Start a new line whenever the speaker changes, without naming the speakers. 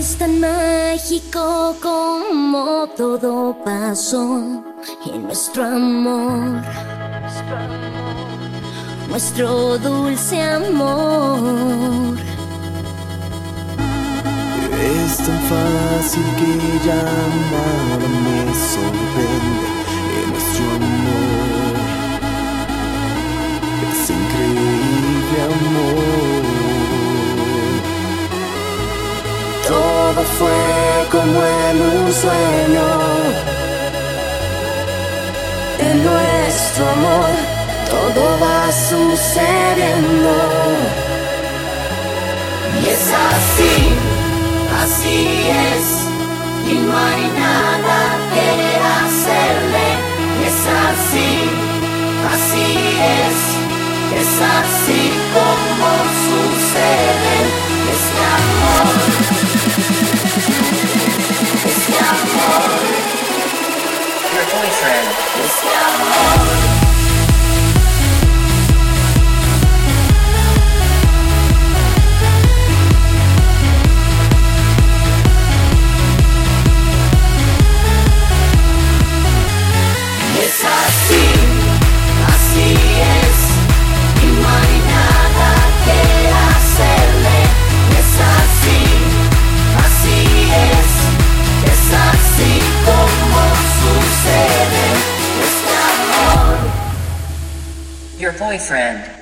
Es tan mágico como todo pasó en nuestro amor, nuestro dulce amor.
Es tan fácil que ya nada Fue como en un sueño. En nuestro amor todo va sucediendo. Y es así, así es. Y no hay nada que hacerle. Y es así, así es. Es así como sucede friend. It's no
boyfriend.